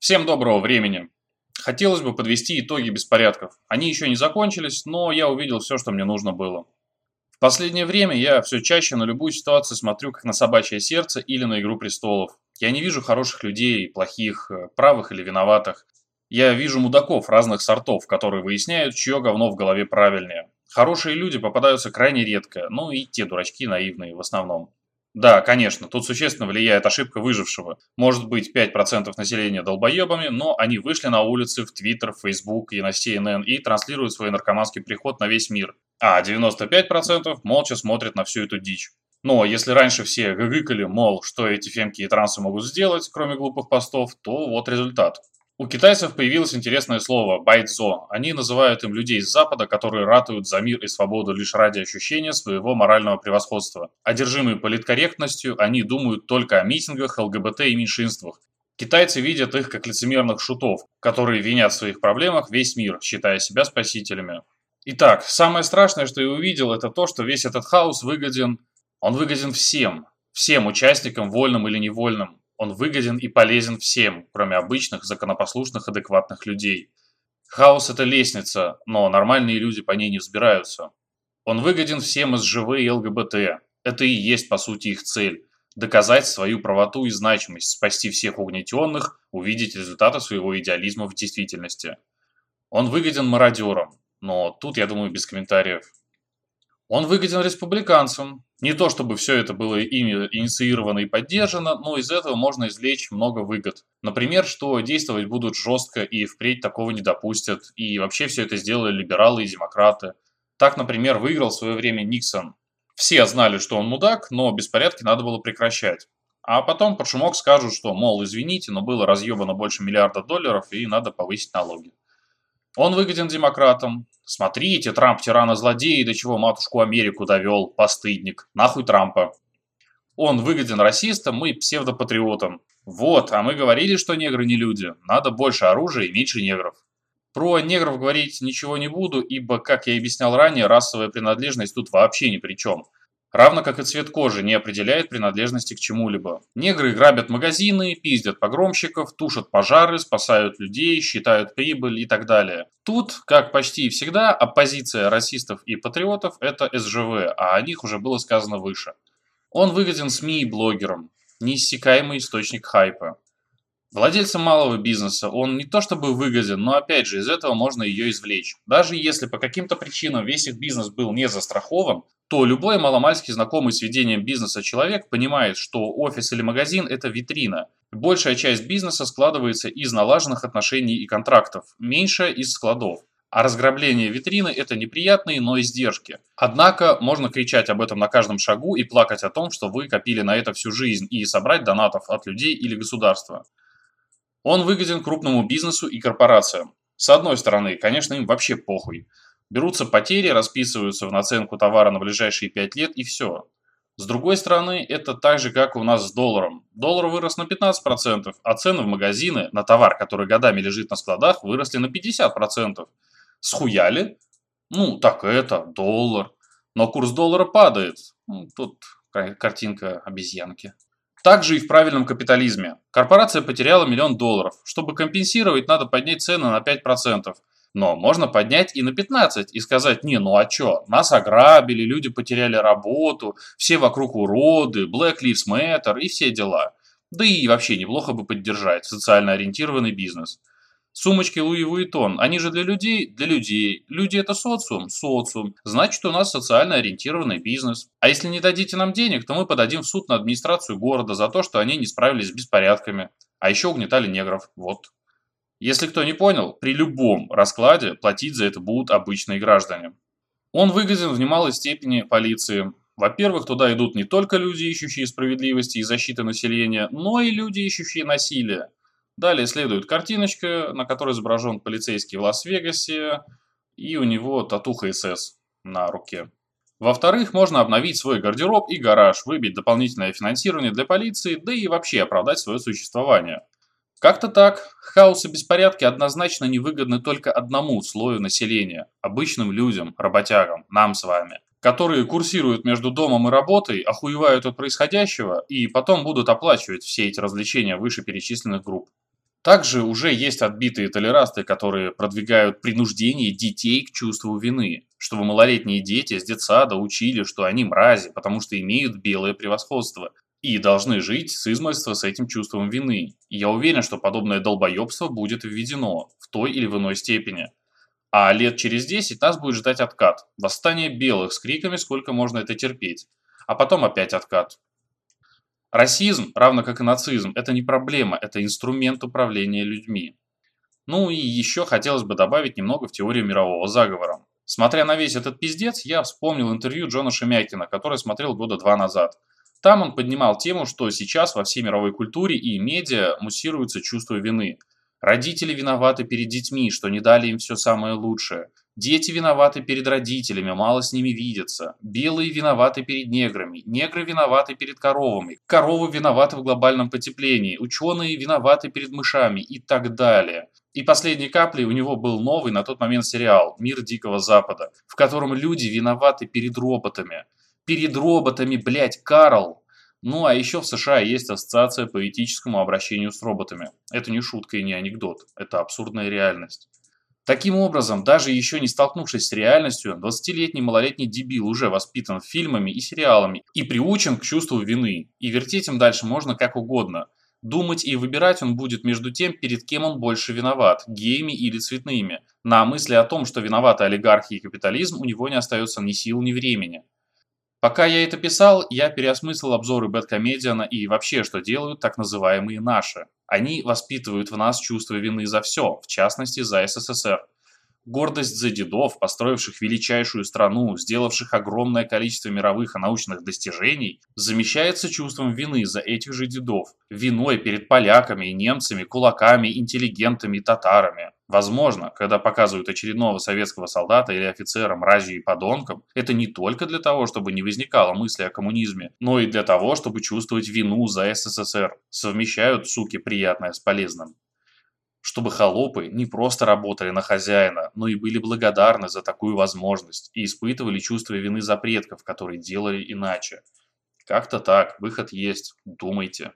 Всем доброго времени. Хотелось бы подвести итоги беспорядков. Они еще не закончились, но я увидел все, что мне нужно было. В последнее время я все чаще на любую ситуацию смотрю как на собачье сердце или на Игру престолов. Я не вижу хороших людей, плохих, э, правых или виноватых. Я вижу мудаков разных сортов, которые выясняют, чье говно в голове правильнее. Хорошие люди попадаются крайне редко, ну и те дурачки наивные в основном. Да, конечно, тут существенно влияет ошибка выжившего. Может быть 5% населения долбоебами, но они вышли на улицы в Твиттер, Фейсбук и на CNN и транслируют свой наркоманский приход на весь мир. А 95% молча смотрят на всю эту дичь. Но если раньше все гыгыкали, мол, что эти фемки и трансы могут сделать, кроме глупых постов, то вот результат. У китайцев появилось интересное слово «байцзо». Они называют им людей с Запада, которые ратуют за мир и свободу лишь ради ощущения своего морального превосходства. Одержимые политкорректностью, они думают только о митингах, ЛГБТ и меньшинствах. Китайцы видят их как лицемерных шутов, которые винят в своих проблемах весь мир, считая себя спасителями. Итак, самое страшное, что я увидел, это то, что весь этот хаос выгоден, он выгоден всем, всем участникам, вольным или невольным. Он выгоден и полезен всем, кроме обычных, законопослушных, адекватных людей. Хаос – это лестница, но нормальные люди по ней не взбираются. Он выгоден всем из СЖВ и ЛГБТ. Это и есть, по сути, их цель – доказать свою правоту и значимость, спасти всех угнетенных, увидеть результаты своего идеализма в действительности. Он выгоден мародерам, но тут, я думаю, без комментариев. Он выгоден республиканцам. Не то чтобы все это было ими инициировано и поддержано, но из этого можно извлечь много выгод. Например, что действовать будут жестко и впредь такого не допустят, и вообще все это сделали либералы и демократы. Так, например, выиграл в свое время Никсон. Все знали, что он мудак, но беспорядки надо было прекращать. А потом под шумок скажут, что, мол, извините, но было разъебано больше миллиарда долларов и надо повысить налоги. Он выгоден демократам, Смотрите, Трамп тирана-злодей, до чего матушку Америку довел, постыдник. Нахуй Трампа. Он выгоден расистам и псевдопатриотам. Вот, а мы говорили, что негры не люди. Надо больше оружия и меньше негров. Про негров говорить ничего не буду, ибо, как я объяснял ранее, расовая принадлежность тут вообще ни при чем. Равно как и цвет кожи не определяет принадлежности к чему-либо. Негры грабят магазины, пиздят погромщиков, тушат пожары, спасают людей, считают прибыль и так далее. Тут, как почти всегда, оппозиция расистов и патриотов – это СЖВ, а о них уже было сказано выше. Он выгоден СМИ и блогерам, неиссякаемый источник хайпа. Владельцам малого бизнеса он не то чтобы выгоден, но опять же из этого можно ее извлечь. Даже если по каким-то причинам весь их бизнес был не застрахован, то любой маломальски знакомый с ведением бизнеса человек понимает, что офис или магазин – это витрина. Большая часть бизнеса складывается из налаженных отношений и контрактов, меньшая – из складов. А разграбление витрины – это неприятные, но издержки. Однако можно кричать об этом на каждом шагу и плакать о том, что вы копили на это всю жизнь и собрать донатов от людей или государства. Он выгоден крупному бизнесу и корпорациям. С одной стороны, конечно, им вообще похуй. Берутся потери, расписываются в наценку товара на ближайшие 5 лет и все. С другой стороны, это так же, как у нас с долларом. Доллар вырос на 15%, а цены в магазины на товар, который годами лежит на складах, выросли на 50%. Схуяли? Ну, так это, доллар. Но курс доллара падает. Ну, тут картинка обезьянки. Также и в правильном капитализме. Корпорация потеряла миллион долларов. Чтобы компенсировать, надо поднять цены на 5%. Но можно поднять и на 15 и сказать, не, ну а чё, нас ограбили, люди потеряли работу, все вокруг уроды, Black Lives Matter и все дела. Да и вообще неплохо бы поддержать социально ориентированный бизнес. Сумочки Луи Вуитон, они же для людей? Для людей. Люди это социум? Социум. Значит, у нас социально ориентированный бизнес. А если не дадите нам денег, то мы подадим в суд на администрацию города за то, что они не справились с беспорядками. А еще угнетали негров. Вот. Если кто не понял, при любом раскладе платить за это будут обычные граждане. Он выгоден в немалой степени полиции. Во-первых, туда идут не только люди, ищущие справедливости и защиты населения, но и люди, ищущие насилие. Далее следует картиночка, на которой изображен полицейский в Лас-Вегасе, и у него татуха СС на руке. Во-вторых, можно обновить свой гардероб и гараж, выбить дополнительное финансирование для полиции, да и вообще оправдать свое существование – как-то так. Хаос и беспорядки однозначно невыгодны только одному слою населения – обычным людям, работягам, нам с вами, которые курсируют между домом и работой, охуевают от происходящего и потом будут оплачивать все эти развлечения вышеперечисленных групп. Также уже есть отбитые толерасты, которые продвигают принуждение детей к чувству вины, чтобы малолетние дети с детсада учили, что они мрази, потому что имеют белое превосходство, и должны жить с измольства с этим чувством вины. И я уверен, что подобное долбоебство будет введено в той или в иной степени. А лет через 10 нас будет ждать откат. Восстание белых с криками, сколько можно это терпеть. А потом опять откат. Расизм, равно как и нацизм, это не проблема, это инструмент управления людьми. Ну и еще хотелось бы добавить немного в теорию мирового заговора. Смотря на весь этот пиздец, я вспомнил интервью Джона Шемякина, которое смотрел года два назад. Там он поднимал тему, что сейчас во всей мировой культуре и медиа муссируется чувство вины. Родители виноваты перед детьми, что не дали им все самое лучшее. Дети виноваты перед родителями, мало с ними видятся. Белые виноваты перед неграми. Негры виноваты перед коровами. Коровы виноваты в глобальном потеплении. Ученые виноваты перед мышами и так далее. И последней каплей у него был новый на тот момент сериал «Мир Дикого Запада», в котором люди виноваты перед роботами. Перед роботами, блядь, Карл! Ну а еще в США есть ассоциация по этическому обращению с роботами. Это не шутка и не анекдот, это абсурдная реальность. Таким образом, даже еще не столкнувшись с реальностью, 20-летний малолетний дебил уже воспитан фильмами и сериалами и приучен к чувству вины, и вертеть им дальше можно как угодно. Думать и выбирать он будет между тем, перед кем он больше виноват, геями или цветными. На мысли о том, что виноваты олигархи и капитализм, у него не остается ни сил, ни времени. Пока я это писал, я переосмыслил обзоры Бэткомедиана и вообще, что делают так называемые «наши». Они воспитывают в нас чувство вины за все, в частности за СССР. Гордость за дедов, построивших величайшую страну, сделавших огромное количество мировых и научных достижений, замещается чувством вины за этих же дедов, виной перед поляками и немцами, кулаками, интеллигентами и татарами. Возможно, когда показывают очередного советского солдата или офицера мразью и подонком, это не только для того, чтобы не возникало мысли о коммунизме, но и для того, чтобы чувствовать вину за СССР. Совмещают, суки, приятное с полезным чтобы холопы не просто работали на хозяина, но и были благодарны за такую возможность и испытывали чувство вины за предков, которые делали иначе. Как-то так, выход есть, думайте.